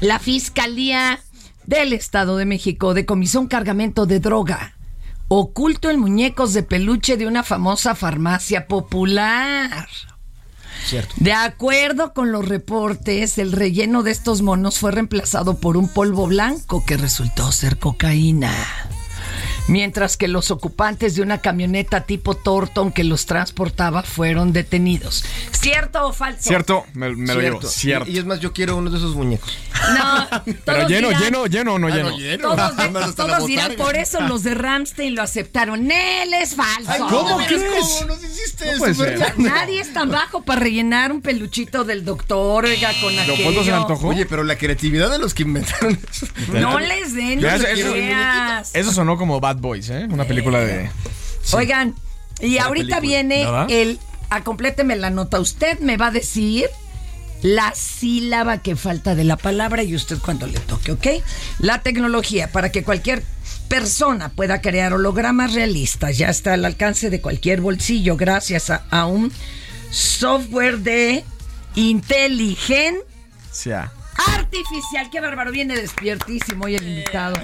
La Fiscalía del Estado de México decomisó un cargamento de droga oculto en muñecos de peluche de una famosa farmacia popular.
Cierto.
De acuerdo con los reportes, el relleno de estos monos fue reemplazado por un polvo blanco que resultó ser cocaína. Mientras que los ocupantes de una camioneta tipo Torton que los transportaba fueron detenidos. ¿Cierto o falso?
Cierto, me, me lo llevo. Cierto.
Y, y es más, yo quiero uno de esos muñecos.
No,
Pero
todos
lleno,
dirán-
lleno, lleno o no
Ah,
lleno.
no, lleno.
Todos, todos dirán, por eso los de Ramstein lo aceptaron. Él es falso.
Ay,
¿Cómo
¿de veras
crees?
¿Cómo nos hiciste
No
eso?
Nadie es tan bajo para rellenar un peluchito del doctor, oiga, con aquello.
se antojó.
Oye, pero la creatividad de los que inventaron eso.
No les den
eso-
ideas.
Eso sonó como Bad Boys, ¿eh? Una película de.
Oigan, y ahorita
película.
viene el. A compléteme la nota. Usted me va a decir la sílaba que falta de la palabra y usted cuando le toque, ¿ok? La tecnología para que cualquier persona pueda crear hologramas realistas ya está al alcance de cualquier bolsillo gracias a, a un software de inteligencia artificial. Qué bárbaro, viene despiertísimo hoy el invitado.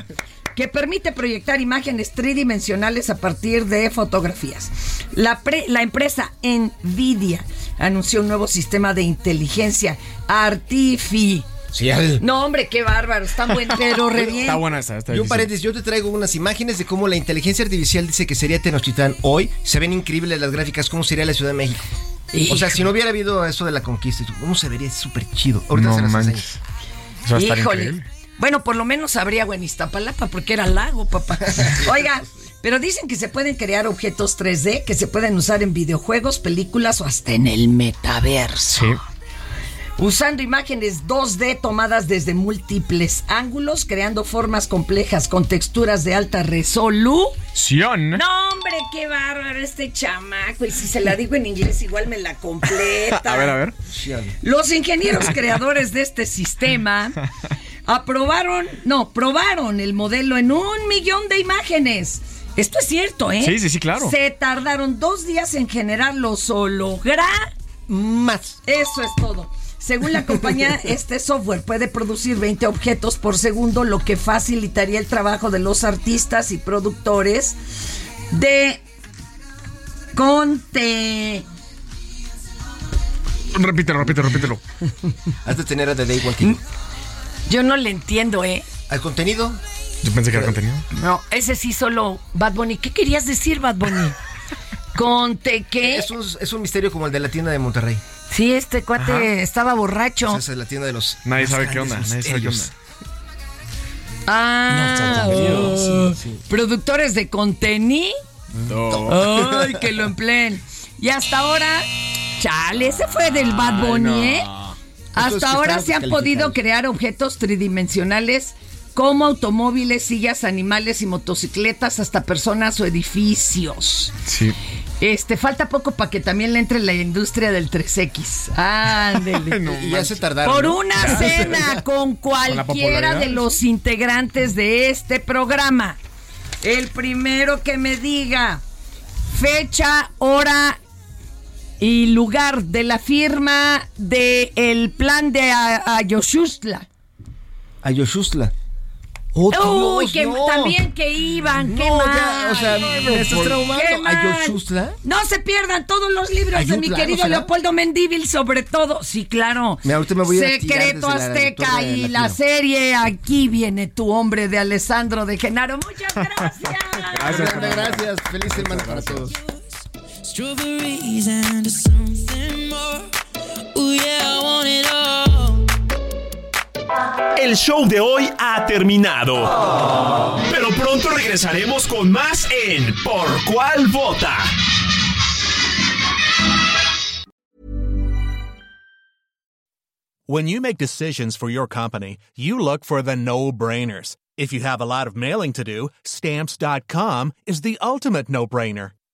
Que permite proyectar imágenes tridimensionales a partir de fotografías. La, pre- la empresa Nvidia anunció un nuevo sistema de inteligencia artificial.
Sí, al-
No, hombre, qué bárbaro, está buen, pero re bien.
Está buena esta. Está
Y un
difícil.
paréntesis, yo te traigo unas imágenes de cómo la inteligencia artificial dice que sería Tenochtitlán hoy. Se ven increíbles las gráficas, cómo sería la Ciudad de México. O sea, si no hubiera habido eso de la conquista, ¿cómo se vería? Súper chido. Ahorita
No
se las
Híjole.
increíble.
Bueno, por lo menos habría agua en Iztapalapa porque era lago, papá. Oiga, pero dicen que se pueden crear objetos 3D que se pueden usar en videojuegos, películas o hasta en el metaverso.
Sí.
Usando imágenes 2D tomadas desde múltiples ángulos, creando formas complejas con texturas de alta resolución. No, hombre, qué bárbaro este chamaco. Y si se la digo en inglés, igual me la completa.
A ver, a ver.
Los ingenieros creadores de este sistema aprobaron, no, probaron el modelo en un millón de imágenes. Esto es cierto, ¿eh?
Sí, sí, sí, claro.
Se tardaron dos días en generar los hologramas. Eso es todo. Según la compañía, este software puede producir 20 objetos por segundo, lo que facilitaría el trabajo de los artistas y productores de conte.
Repítelo, repítelo, repítelo.
Has de tener a The Day One King.
Yo no le entiendo, ¿eh?
¿Al contenido?
Yo pensé que era contenido.
No, ese sí solo Bad Bunny. ¿Qué querías decir, Bad Bunny? ¿Conte qué?
Es un, es un misterio como el de la tienda de Monterrey.
Sí, este cuate
Ajá.
estaba borracho.
Esa es la tienda de los.
Nadie sabe qué onda, nadie sabe qué
misterios.
Ah, oh, productores de contenido. Ay, que lo empleen. Y hasta ahora, chale, ese fue del Bad Bunny,
no.
¿eh? Hasta ahora se han podido crear objetos tridimensionales como automóviles, sillas, animales y motocicletas, hasta personas o edificios.
Sí.
Este, falta poco para que también le entre la industria del 3X. Ándele.
No Y ya se tardaron,
Por una cena con cualquiera de los integrantes de este programa. El primero que me diga fecha, hora y lugar de la firma del el plan de A- Ayoshustla.
Ayoshustla. Oh,
Uy,
Dios,
que
no.
también que iban, qué
No,
mal.
ya, o sea, me estás
¿por
traumando.
qué?
¿Ayoshustla?
No se pierdan todos los libros de mi
Ayutla,
querido. Leopoldo Mendívil, sobre todo. Sí, claro.
Mira, ahorita me voy a tirar
Secreto
la
Azteca
torre
y
de
la serie Aquí viene tu hombre de Alessandro de Genaro. Muchas gracias.
Gracias, gracias. Feliz semana para todos.
Strawberries and something more. Ooh, yeah, I want it all.
El show de hoy ha terminado. Pero pronto regresaremos con más en Por cuál vota.
When you make decisions for your company, you look for the no brainers. If you have a lot of mailing to do, stamps.com is the ultimate no brainer.